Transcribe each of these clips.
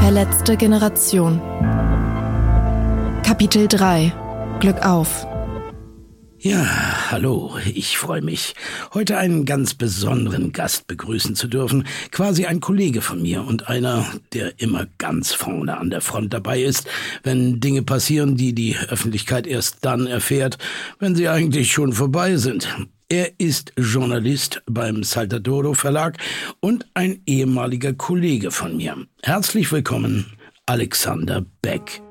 Verletzte Generation. Kapitel 3. Glück auf. Ja, hallo, ich freue mich, heute einen ganz besonderen Gast begrüßen zu dürfen. Quasi ein Kollege von mir und einer, der immer ganz vorne an der Front dabei ist, wenn Dinge passieren, die die Öffentlichkeit erst dann erfährt, wenn sie eigentlich schon vorbei sind. Er ist Journalist beim Saltadoro Verlag und ein ehemaliger Kollege von mir. Herzlich willkommen, Alexander Beck.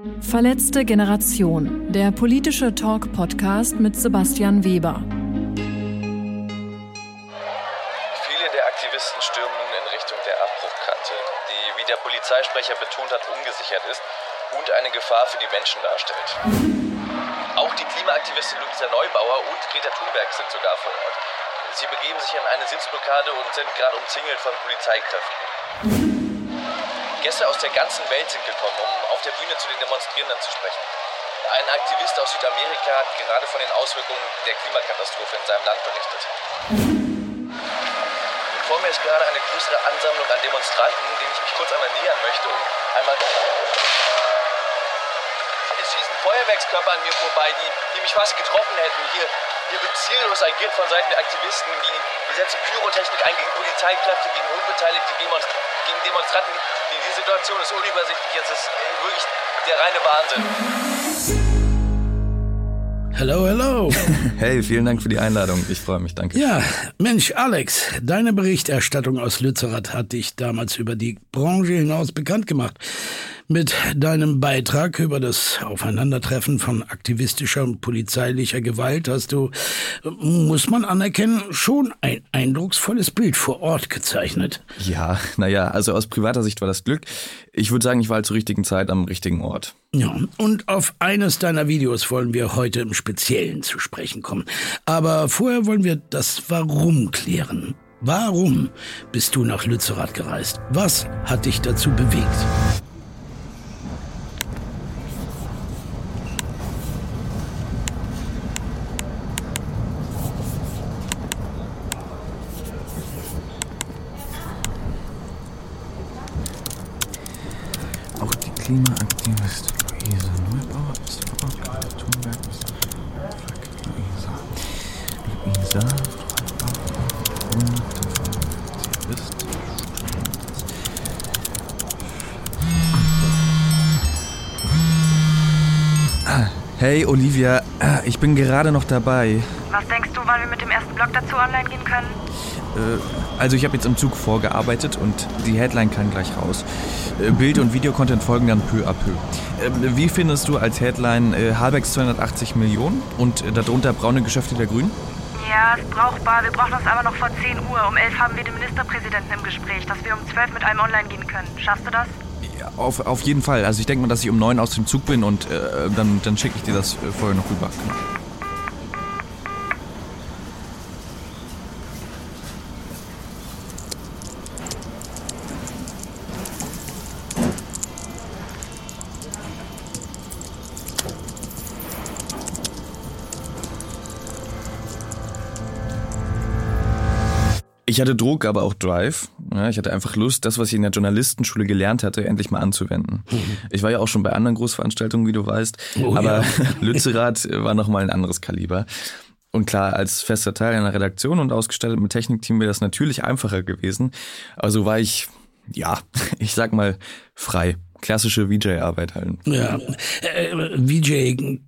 Verletzte Generation, der politische Talk-Podcast mit Sebastian Weber. Viele der Aktivisten stürmen nun in Richtung der Abbruchkante, die, wie der Polizeisprecher betont hat, ungesichert ist und eine Gefahr für die Menschen darstellt. Auch die Klimaaktivistin Luisa Neubauer und Greta Thunberg sind sogar vor Ort. Sie begeben sich in eine Sitzblockade und sind gerade umzingelt von Polizeikräften. Gäste aus der ganzen Welt sind gekommen, um auf der Bühne zu den Demonstrierenden zu sprechen. Ein Aktivist aus Südamerika hat gerade von den Auswirkungen der Klimakatastrophe in seinem Land berichtet. Vor mir ist gerade eine größere Ansammlung an Demonstranten, denen ich mich kurz einmal nähern möchte, um einmal... Es schießen Feuerwerkskörper an mir vorbei, die, die mich fast getroffen hätten. Hier, hier wird ziellos agiert von Seiten der Aktivisten. Die, die setzen Pyrotechnik ein gegen Polizeikräfte, gegen unbeteiligte Demonstranten, gegen Demonstranten. Die, die Situation ist unübersichtlich. Jetzt ist äh, wirklich der reine Wahnsinn. Hello, hello. Hey, vielen Dank für die Einladung. Ich freue mich, danke. Ja, Mensch, Alex, deine Berichterstattung aus Lützerath hat dich damals über die Branche hinaus bekannt gemacht. Mit deinem Beitrag über das Aufeinandertreffen von aktivistischer und polizeilicher Gewalt hast du, muss man anerkennen, schon ein eindrucksvolles Bild vor Ort gezeichnet. Ja, naja, also aus privater Sicht war das Glück. Ich würde sagen, ich war halt zur richtigen Zeit am richtigen Ort. Ja, und auf eines deiner Videos wollen wir heute im Speziellen zu sprechen kommen. Aber vorher wollen wir das Warum klären. Warum bist du nach Lützerath gereist? Was hat dich dazu bewegt? Hey Olivia, Ah, ich bin gerade noch dabei. Was denkst du, wann wir mit dem ersten Blog dazu online gehen können? Äh, Also ich habe jetzt im Zug vorgearbeitet und die Headline kann gleich raus. Äh, Bild- und Videocontent folgen dann peu à peu. Äh, Wie findest du als Headline äh, Habex 280 Millionen und äh, darunter braune Geschäfte der Grünen? Ja, ist brauchbar. Wir brauchen das aber noch vor 10 Uhr. Um 11 haben wir den Ministerpräsidenten im Gespräch, dass wir um 12 mit einem online gehen können. Schaffst du das? Auf, auf jeden Fall. Also ich denke mal, dass ich um neun aus dem Zug bin und äh, dann, dann schicke ich dir das äh, vorher noch rüber. Genau. Ich hatte Druck, aber auch Drive. Ja, ich hatte einfach Lust, das, was ich in der Journalistenschule gelernt hatte, endlich mal anzuwenden. Ich war ja auch schon bei anderen Großveranstaltungen, wie du weißt, Oh aber ja. Lützerath war nochmal ein anderes Kaliber. Und klar, als fester Teil einer Redaktion und ausgestattet mit Technikteam wäre das natürlich einfacher gewesen. Also war ich, ja, ich sag mal, frei. Klassische VJ-Arbeit halt. Ja, äh, VJ,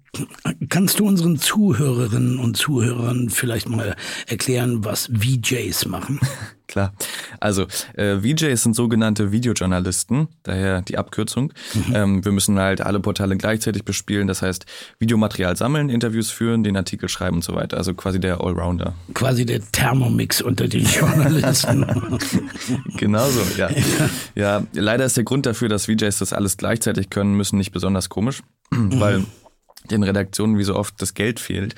Kannst du unseren Zuhörerinnen und Zuhörern vielleicht mal erklären, was VJs machen? Klar. Also äh, VJs sind sogenannte Videojournalisten, daher die Abkürzung. Mhm. Ähm, wir müssen halt alle Portale gleichzeitig bespielen, das heißt Videomaterial sammeln, Interviews führen, den Artikel schreiben und so weiter. Also quasi der Allrounder. Quasi der Thermomix unter den Journalisten. genau so, ja. Ja, leider ist der Grund dafür, dass VJs das alles gleichzeitig können müssen, nicht besonders komisch, mhm. Den Redaktionen wie so oft das Geld fehlt,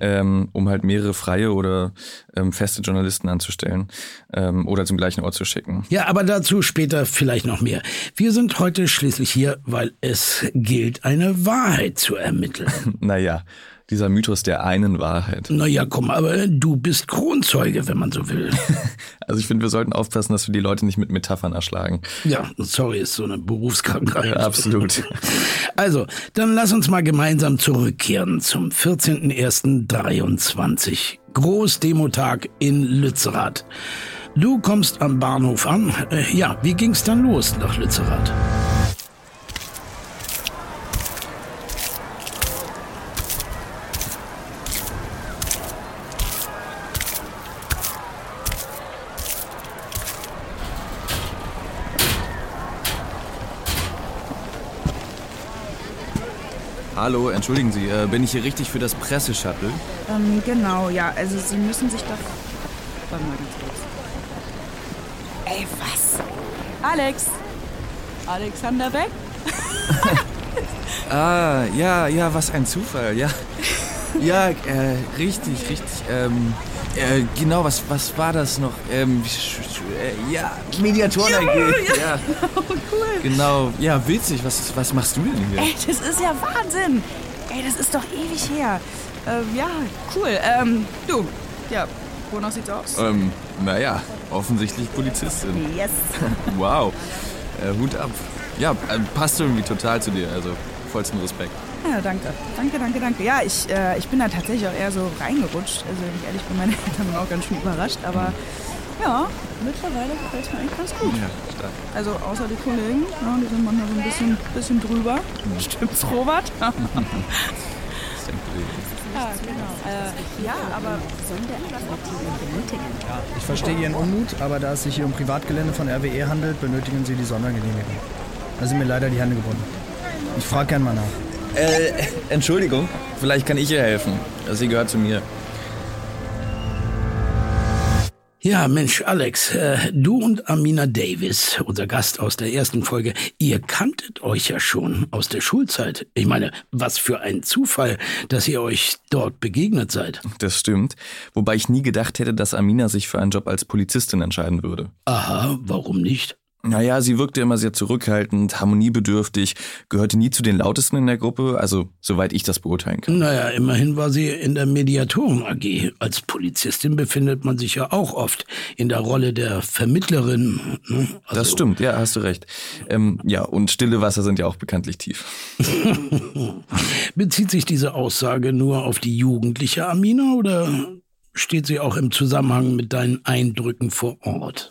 ähm, um halt mehrere freie oder ähm, feste Journalisten anzustellen ähm, oder zum gleichen Ort zu schicken. Ja, aber dazu später vielleicht noch mehr. Wir sind heute schließlich hier, weil es gilt, eine Wahrheit zu ermitteln. naja, dieser Mythos der einen Wahrheit. Naja, komm, aber du bist Kronzeuge, wenn man so will. also ich finde, wir sollten aufpassen, dass wir die Leute nicht mit Metaphern erschlagen. Ja, sorry, ist so eine Berufskrankheit. Ja, absolut. Also, dann lass uns mal gemeinsam zurückkehren zum 14.01.23. Großdemotag in Lützerath. Du kommst am Bahnhof an. Äh, ja, wie ging's dann los nach Lützerath? Hallo, entschuldigen Sie, äh, bin ich hier richtig für das Presseshuttle? Ähm, genau, ja. Also Sie müssen sich doch... Warte mal ganz kurz. Ey, was? Alex! Alexander Beck? ah, ja, ja, was ein Zufall, ja. Ja, äh, richtig, richtig. Ähm, äh, genau, was, was war das noch? Ähm, äh, ja, Mediatoren AG. Ja. Oh, cool. Genau, ja, witzig. Was, was machst du denn hier? Ey, das ist ja Wahnsinn. Ey, das ist doch ewig her. Ähm, ja, cool. Ähm, du, ja, wonach sieht's aus? Ähm, naja, offensichtlich Polizistin. Yes. wow. Äh, Hut ab. Ja, äh, passt irgendwie total zu dir, also vollsten Respekt. Ja, danke. Danke, danke, danke. Ja, ich, äh, ich bin da tatsächlich auch eher so reingerutscht. Also, wenn ich ehrlich bin, meine Eltern waren auch ganz schön überrascht. Aber ja, mittlerweile gefällt es mir eigentlich ganz gut. Ja, stark. Also, außer die Kollegen, ja, die sind manchmal so ein bisschen, bisschen drüber. Mhm. Stimmt's, Robert? Ja, genau. Äh, ja, aber sollen wir etwas benötigen? Ja, ich verstehe Ihren Unmut, aber da es sich hier um Privatgelände von RWE handelt, benötigen Sie die Sondergenehmigung. Da sind mir leider die Hände gebunden. Ich frage gern mal nach. Äh, Entschuldigung, vielleicht kann ich ihr helfen. Sie gehört zu mir. Ja, Mensch, Alex, äh, du und Amina Davis, unser Gast aus der ersten Folge, ihr kanntet euch ja schon aus der Schulzeit. Ich meine, was für ein Zufall, dass ihr euch dort begegnet seid. Das stimmt. Wobei ich nie gedacht hätte, dass Amina sich für einen Job als Polizistin entscheiden würde. Aha, warum nicht? Naja, sie wirkte immer sehr zurückhaltend, harmoniebedürftig, gehörte nie zu den lautesten in der Gruppe, also soweit ich das beurteilen kann. Naja, immerhin war sie in der Mediatoren AG. Als Polizistin befindet man sich ja auch oft in der Rolle der Vermittlerin. Ne? Also das stimmt, ja, hast du recht. Ähm, ja, und stille Wasser sind ja auch bekanntlich tief. Bezieht sich diese Aussage nur auf die jugendliche Amina oder steht sie auch im Zusammenhang mit deinen Eindrücken vor Ort?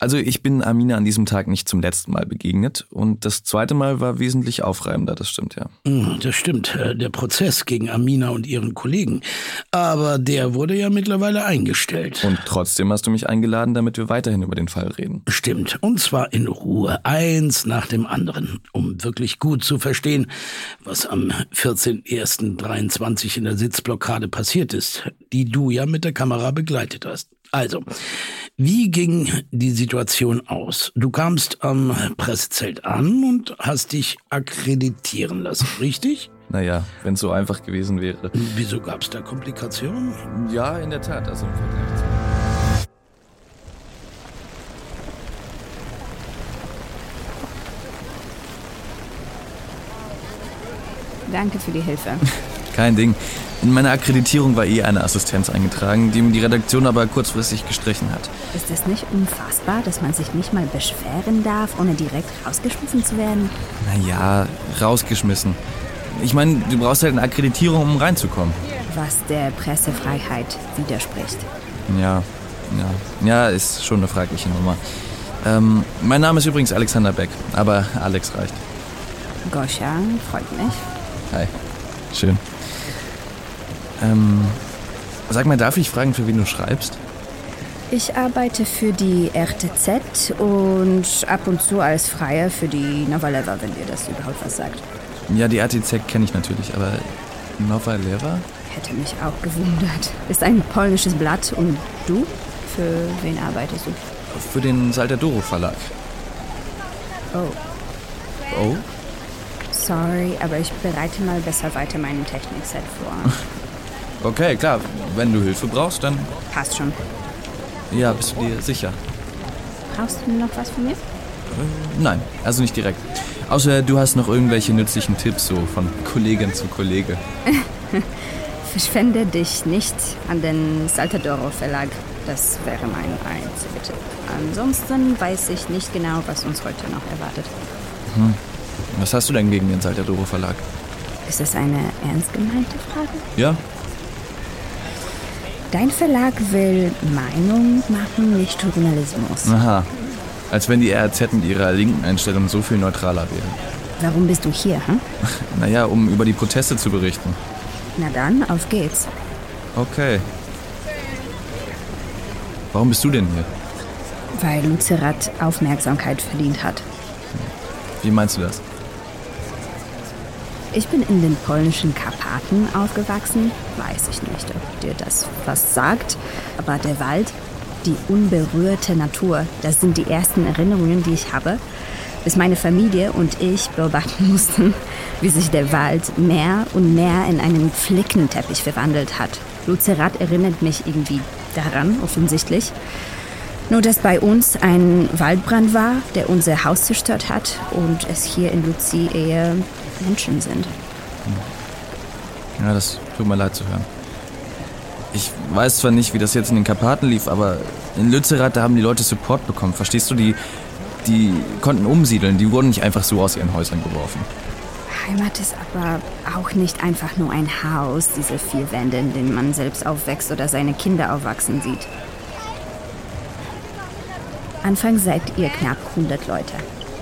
Also ich bin Amina an diesem Tag nicht zum letzten Mal begegnet und das zweite Mal war wesentlich aufreibender, das stimmt ja. Hm, das stimmt, äh, der Prozess gegen Amina und ihren Kollegen. Aber der wurde ja mittlerweile eingestellt. Und trotzdem hast du mich eingeladen, damit wir weiterhin über den Fall reden. Stimmt, und zwar in Ruhe, eins nach dem anderen, um wirklich gut zu verstehen, was am 14.01.23 in der Sitzblockade passiert ist, die du ja mit der Kamera begleitet hast. Also, wie ging die Situation aus? Du kamst am Pressezelt an und hast dich akkreditieren lassen, richtig? Naja, wenn es so einfach gewesen wäre. Wieso gab es da Komplikationen? Ja, in der Tat. Also im Vergleich zu Danke für die Hilfe. Kein Ding. In meiner Akkreditierung war eh eine Assistenz eingetragen, die mir die Redaktion aber kurzfristig gestrichen hat. Ist es nicht unfassbar, dass man sich nicht mal beschweren darf, ohne direkt rausgeschmissen zu werden? Naja, rausgeschmissen. Ich meine, du brauchst halt eine Akkreditierung, um reinzukommen. Was der Pressefreiheit widerspricht. Ja, ja. Ja, ist schon eine fragliche Nummer. Ähm, mein Name ist übrigens Alexander Beck, aber Alex reicht. Goscha, freut mich. Hi. Schön. Ähm, sag mal, darf ich fragen, für wen du schreibst? Ich arbeite für die RTZ und ab und zu als Freier für die Novaleva, wenn dir das überhaupt was sagt. Ja, die RTZ kenne ich natürlich, aber Nova Leva? Hätte mich auch gewundert. Ist ein polnisches Blatt und du? Für wen arbeitest du? Für den Saltadoro Verlag. Oh, Oh? sorry, aber ich bereite mal besser weiter meinen Technikset vor. Okay, klar. Wenn du Hilfe brauchst, dann. Passt schon. Ja, bist du dir sicher? Brauchst du noch was von mir? Nein, also nicht direkt. Außer du hast noch irgendwelche nützlichen Tipps, so von Kollegin zu Kollege. Verschwende dich nicht an den Saltadoro Verlag. Das wäre mein einziger Tipp. Ansonsten weiß ich nicht genau, was uns heute noch erwartet. Was hast du denn gegen den Saltadoro Verlag? Ist das eine ernst gemeinte Frage? Ja? Dein Verlag will Meinung machen, nicht Journalismus. Aha. Als wenn die RZ mit ihrer linken Einstellung so viel neutraler wäre. Warum bist du hier, hm? Naja, um über die Proteste zu berichten. Na dann, auf geht's. Okay. Warum bist du denn hier? Weil Lucerat Aufmerksamkeit verdient hat. Wie meinst du das? Ich bin in den polnischen Karpaten aufgewachsen. Weiß ich nicht, ob dir das was sagt. Aber der Wald, die unberührte Natur, das sind die ersten Erinnerungen, die ich habe. Bis meine Familie und ich beobachten mussten, wie sich der Wald mehr und mehr in einen Flickenteppich verwandelt hat. Lucerat erinnert mich irgendwie daran, offensichtlich. Nur, dass bei uns ein Waldbrand war, der unser Haus zerstört hat und es hier in Luzi eher Menschen sind. Ja, das tut mir leid zu hören. Ich weiß zwar nicht, wie das jetzt in den Karpaten lief, aber in Lützerath, da haben die Leute Support bekommen. Verstehst du? Die, die konnten umsiedeln. Die wurden nicht einfach so aus ihren Häusern geworfen. Heimat ist aber auch nicht einfach nur ein Haus, diese vier Wände, in denen man selbst aufwächst oder seine Kinder aufwachsen sieht. Anfangs seid ihr knapp 100 Leute.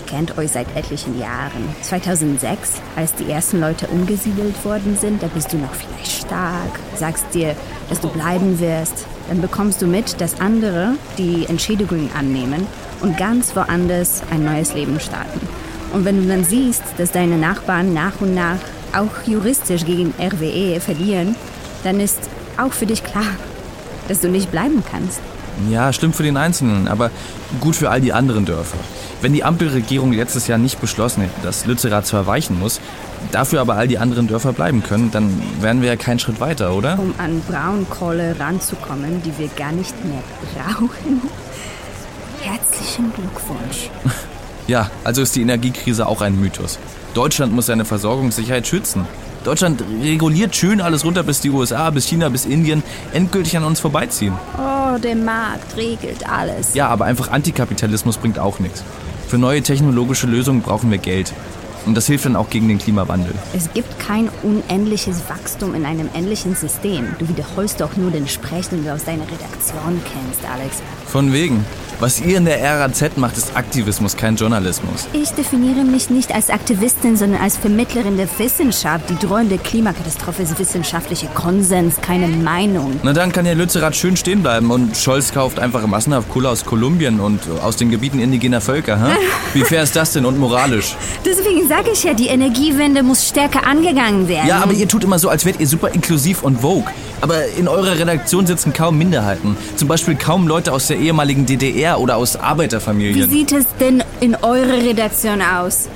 Kennt euch seit etlichen Jahren. 2006, als die ersten Leute umgesiedelt worden sind, da bist du noch vielleicht stark, sagst dir, dass du bleiben wirst. Dann bekommst du mit, dass andere die Entschädigung annehmen und ganz woanders ein neues Leben starten. Und wenn du dann siehst, dass deine Nachbarn nach und nach auch juristisch gegen RWE verlieren, dann ist auch für dich klar, dass du nicht bleiben kannst. Ja, stimmt für den Einzelnen, aber gut für all die anderen Dörfer. Wenn die Ampelregierung letztes Jahr nicht beschlossen hätte, dass Lützerath zwar weichen muss, dafür aber all die anderen Dörfer bleiben können, dann wären wir ja keinen Schritt weiter, oder? Um an Braunkohle ranzukommen, die wir gar nicht mehr brauchen. Herzlichen Glückwunsch. Ja, also ist die Energiekrise auch ein Mythos. Deutschland muss seine Versorgungssicherheit schützen. Deutschland reguliert schön alles runter, bis die USA, bis China, bis Indien endgültig an uns vorbeiziehen. Oh, der Markt regelt alles. Ja, aber einfach Antikapitalismus bringt auch nichts. Für neue technologische Lösungen brauchen wir Geld. Und das hilft dann auch gegen den Klimawandel. Es gibt kein unendliches Wachstum in einem endlichen System. Du wiederholst doch nur den Sprech, den du aus deiner Redaktion kennst, Alex. Von wegen. Was ihr in der RAZ macht, ist Aktivismus, kein Journalismus. Ich definiere mich nicht als Aktivistin, sondern als Vermittlerin der Wissenschaft. Die drohende Klimakatastrophe ist wissenschaftlicher Konsens, keine Meinung. Na dann kann ja Lützerath schön stehen bleiben und Scholz kauft einfach massenhaft Kohle aus Kolumbien und aus den Gebieten indigener Völker. Hä? Wie fair ist das denn und moralisch? Deswegen sage ich ja, die Energiewende muss stärker angegangen werden. Ja, aber ihr tut immer so, als wärt ihr super inklusiv und vogue. Aber in eurer Redaktion sitzen kaum Minderheiten. Zum Beispiel kaum Leute aus der ehemaligen DDR oder aus Wie Arbeiterfamilien. sieht es denn in eurer Redaktion aus?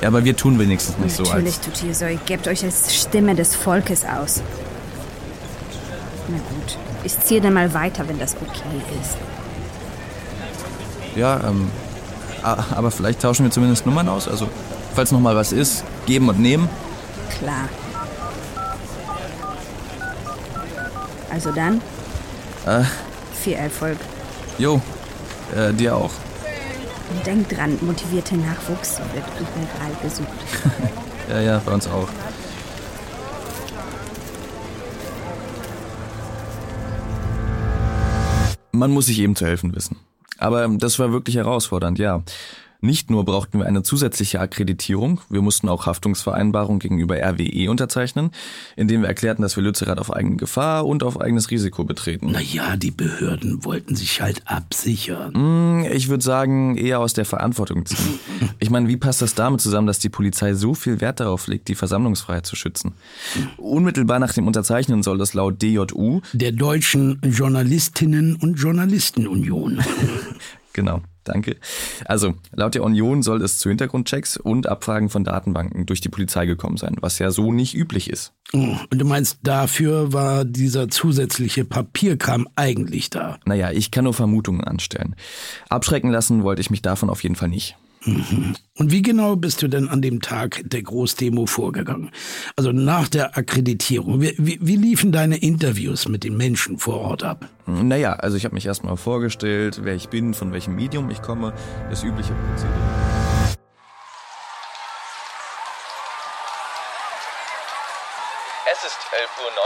Ja, aber wir tun wenigstens nicht so Natürlich tut ihr so. Ihr gebt euch als Stimme des Volkes aus. Na gut, ich ziehe dann mal weiter, wenn das okay ist. Ja, ähm... Aber vielleicht tauschen wir zumindest Nummern aus. Also, falls noch mal was ist, geben und nehmen. Klar. Also dann, Äh, viel Erfolg. jo, äh, dir auch. Und denkt dran, motivierter Nachwuchs wird überall gesucht. Ja, ja, bei uns auch. Man muss sich eben zu helfen wissen. Aber das war wirklich herausfordernd, ja. Nicht nur brauchten wir eine zusätzliche Akkreditierung, wir mussten auch Haftungsvereinbarungen gegenüber RWE unterzeichnen, indem wir erklärten, dass wir Lützerath auf eigene Gefahr und auf eigenes Risiko betreten. Naja, die Behörden wollten sich halt absichern. Hm, Ich würde sagen, eher aus der Verantwortung ziehen. Ich meine, wie passt das damit zusammen, dass die Polizei so viel Wert darauf legt, die Versammlungsfreiheit zu schützen? Unmittelbar nach dem Unterzeichnen soll das laut DJU, Der Deutschen Journalistinnen und Journalistenunion. genau, danke. Also, laut der Union soll es zu Hintergrundchecks und Abfragen von Datenbanken durch die Polizei gekommen sein, was ja so nicht üblich ist. Oh, Und du meinst, dafür war dieser zusätzliche Papierkram eigentlich da? Naja, ich kann nur Vermutungen anstellen. Abschrecken lassen wollte ich mich davon auf jeden Fall nicht. Und wie genau bist du denn an dem Tag der Großdemo vorgegangen? Also nach der Akkreditierung. Wie, wie, wie liefen deine Interviews mit den Menschen vor Ort ab? Naja, also ich habe mich erstmal vorgestellt, wer ich bin, von welchem Medium ich komme, das übliche Prozedere. Es ist 11.19 Uhr.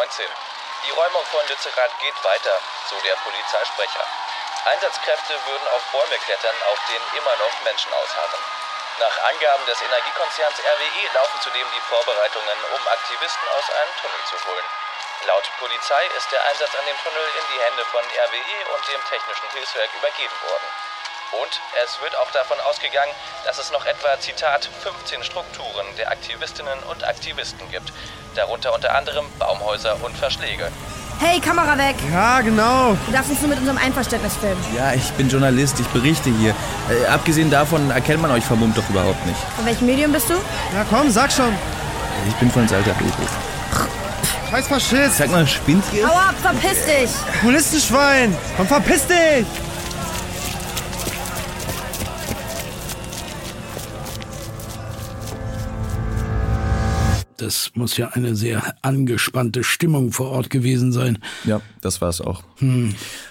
Die Räumung von Lützerath geht weiter, so der Polizeisprecher. Einsatzkräfte würden auf Bäume klettern, auf denen immer noch Menschen ausharren. Nach Angaben des Energiekonzerns RWE laufen zudem die Vorbereitungen, um Aktivisten aus einem Tunnel zu holen. Laut Polizei ist der Einsatz an dem Tunnel in die Hände von RWE und dem Technischen Hilfswerk übergeben worden. Und es wird auch davon ausgegangen, dass es noch etwa, Zitat, 15 Strukturen der Aktivistinnen und Aktivisten gibt. Darunter unter anderem Baumhäuser und Verschläge. Hey, Kamera weg! Ja, genau. Du darfst uns nur mit unserem Einverständnis filmen. Ja, ich bin Journalist, ich berichte hier. Äh, abgesehen davon erkennt man euch vermummt doch überhaupt nicht. Von welchem Medium bist du? Na komm, sag schon. Ich bin von Salter Bildhof. Scheiß Faschist. Sag mal, spinnt ihr? Hau ab, verpiss dich! Kommunistenschwein. Komm, verpiss dich. Das muss ja eine sehr angespannte Stimmung vor Ort gewesen sein. Ja, das war's auch.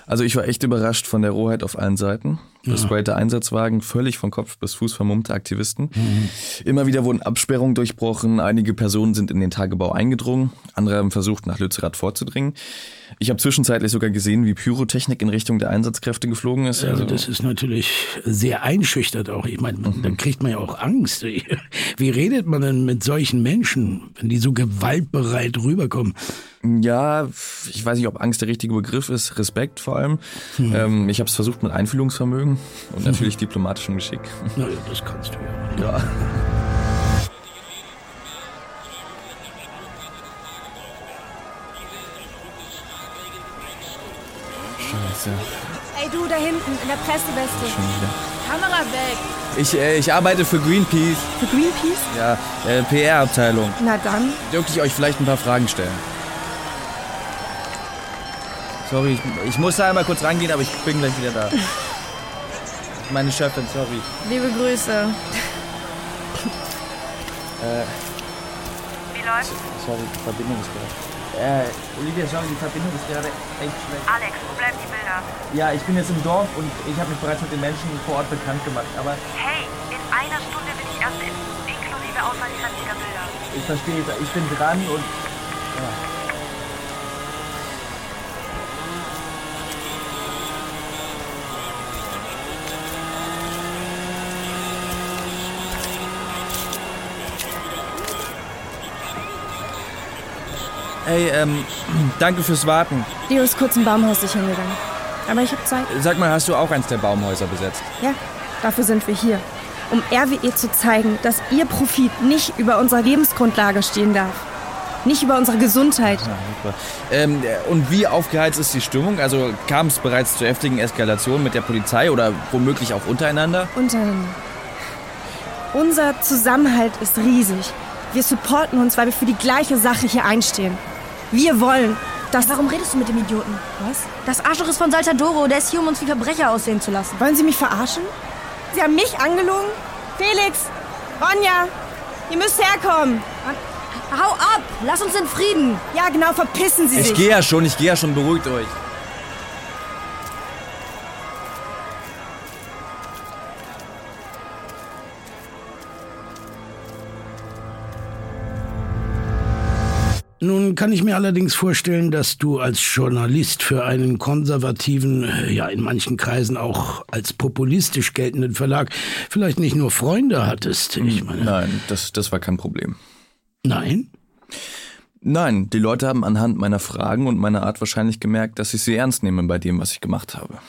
Also ich war echt überrascht von der Rohheit auf allen Seiten. Besprayte Einsatzwagen, völlig von Kopf bis Fuß vermummte Aktivisten. Immer wieder wurden Absperrungen durchbrochen, einige Personen sind in den Tagebau eingedrungen, andere haben versucht, nach Lützerath vorzudringen. Ich habe zwischenzeitlich sogar gesehen, wie Pyrotechnik in Richtung der Einsatzkräfte geflogen ist. Also Also, das ist natürlich sehr einschüchtert auch. Ich meine, dann kriegt man ja auch Angst. Wie redet man denn mit solchen Menschen, wenn die so gewaltbereit rüberkommen? Ja, ich weiß nicht, ob Angst der richtige Begriff ist, Respekt vor allem. Ähm, ich habe es versucht mit Einfühlungsvermögen und natürlich diplomatischem Geschick. Naja, das kannst du ja. Ja. Scheiße, Ey, du da hinten, in der Presseweste. schon wieder. Kamera weg! Ich, äh, ich arbeite für Greenpeace. Für Greenpeace? Ja, äh, PR-Abteilung. Na dann. Dürfte ich euch vielleicht ein paar Fragen stellen? Sorry, ich, ich muss da einmal kurz rangehen, aber ich bin gleich wieder da. Meine Chefin, sorry. Liebe Grüße. Äh, Wie läuft's? sorry, die Verbindung ist gerade. Äh, Olivia, sorry, die Verbindung ist gerade echt schlecht. Alex, wo bleiben die Bilder? Ja, ich bin jetzt im Dorf und ich habe mich bereits mit den Menschen vor Ort bekannt gemacht, aber Hey, in einer Stunde bin ich erst in, inklusive aussagekräftiger Bilder. ich verstehe, ich bin dran und. Ja. Hey, ähm, danke fürs Warten. Leo ist kurz im Baumhaus sichern gegangen. Aber ich habe Zeit. Sag mal, hast du auch eins der Baumhäuser besetzt? Ja, dafür sind wir hier. Um RWE zu zeigen, dass ihr Profit nicht über unserer Lebensgrundlage stehen darf. Nicht über unsere Gesundheit. Ja, super. Ähm, und wie aufgeheizt ist die Stimmung? Also kam es bereits zu heftigen Eskalationen mit der Polizei oder womöglich auch untereinander? Untereinander. Unser Zusammenhalt ist riesig. Wir supporten uns, weil wir für die gleiche Sache hier einstehen. Wir wollen, dass... Warum redest du mit dem Idioten? Was? Das Arschloch ist von Saltadoro. Der ist hier, um uns wie Verbrecher aussehen zu lassen. Wollen Sie mich verarschen? Sie haben mich angelogen? Felix! Ronja! Ihr müsst herkommen! Hau ab! Lass uns in Frieden! Ja, genau, verpissen Sie sich! Ich gehe ja schon, ich gehe ja schon, beruhigt euch. Nun kann ich mir allerdings vorstellen, dass du als Journalist für einen konservativen, ja in manchen Kreisen auch als populistisch geltenden Verlag vielleicht nicht nur Freunde hattest. Ich meine, Nein, das, das war kein Problem. Nein? Nein, die Leute haben anhand meiner Fragen und meiner Art wahrscheinlich gemerkt, dass ich sie ernst nehme bei dem, was ich gemacht habe.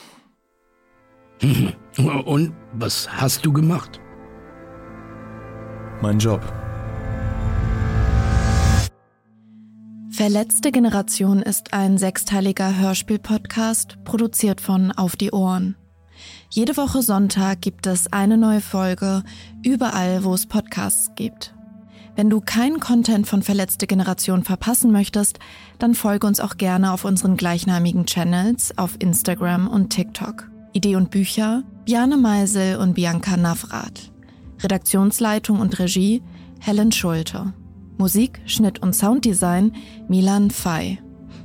Und was hast du gemacht? Mein Job. Verletzte Generation ist ein sechsteiliger Hörspiel-Podcast, produziert von Auf die Ohren. Jede Woche Sonntag gibt es eine neue Folge, überall, wo es Podcasts gibt. Wenn du keinen Content von Verletzte Generation verpassen möchtest, dann folge uns auch gerne auf unseren gleichnamigen Channels auf Instagram und TikTok. Idee und Bücher Bjane Meisel und Bianca Navrat. Redaktionsleitung und Regie Helen Schulte. Musik, Schnitt und Sounddesign Milan Fey.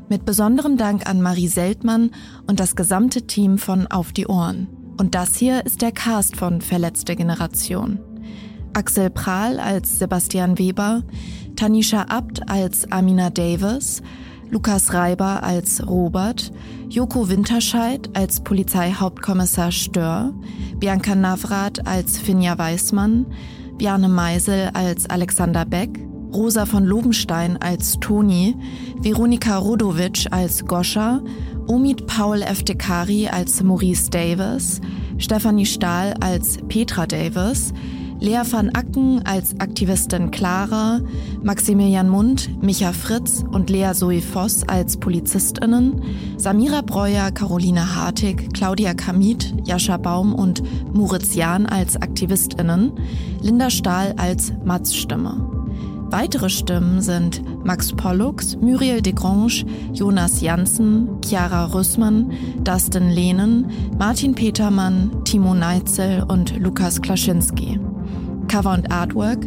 Mit besonderem Dank an Marie Seltmann und das gesamte Team von Auf die Ohren. Und das hier ist der Cast von Verletzte Generation. Axel Prahl als Sebastian Weber, Tanisha Abt als Amina Davis, Lukas Reiber als Robert, Joko Winterscheid als Polizeihauptkommissar Stör, Bianca Navrat als Finja Weißmann, Bjarne Meisel als Alexander Beck, Rosa von Lobenstein als Toni, Veronika Rodovic als Goscha, Omid Paul Eftekari als Maurice Davis, Stefanie Stahl als Petra Davis, Lea van Acken als Aktivistin Clara, Maximilian Mund, Micha Fritz und Lea Zoe Voss als PolizistInnen, Samira Breuer, Caroline Hartig, Claudia Kamit, Jascha Baum und Moritz Jahn als AktivistInnen, Linda Stahl als Mats-Stimme. Weitere Stimmen sind Max Pollux, Muriel Degrange, Jonas Janssen, Chiara Rüssmann, Dustin Lehnen, Martin Petermann, Timo Neitzel und Lukas Klaschinski. Cover und Artwork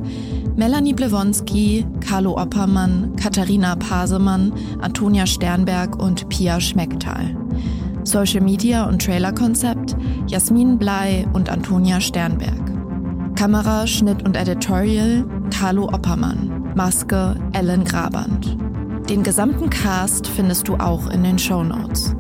Melanie Blewonski, Carlo Oppermann, Katharina Pasemann, Antonia Sternberg und Pia Schmecktal. Social Media und Trailerkonzept Jasmin Blei und Antonia Sternberg. Kamera, Schnitt und Editorial Carlo Oppermann. Maske Ellen Graband. Den gesamten Cast findest du auch in den Show Notes.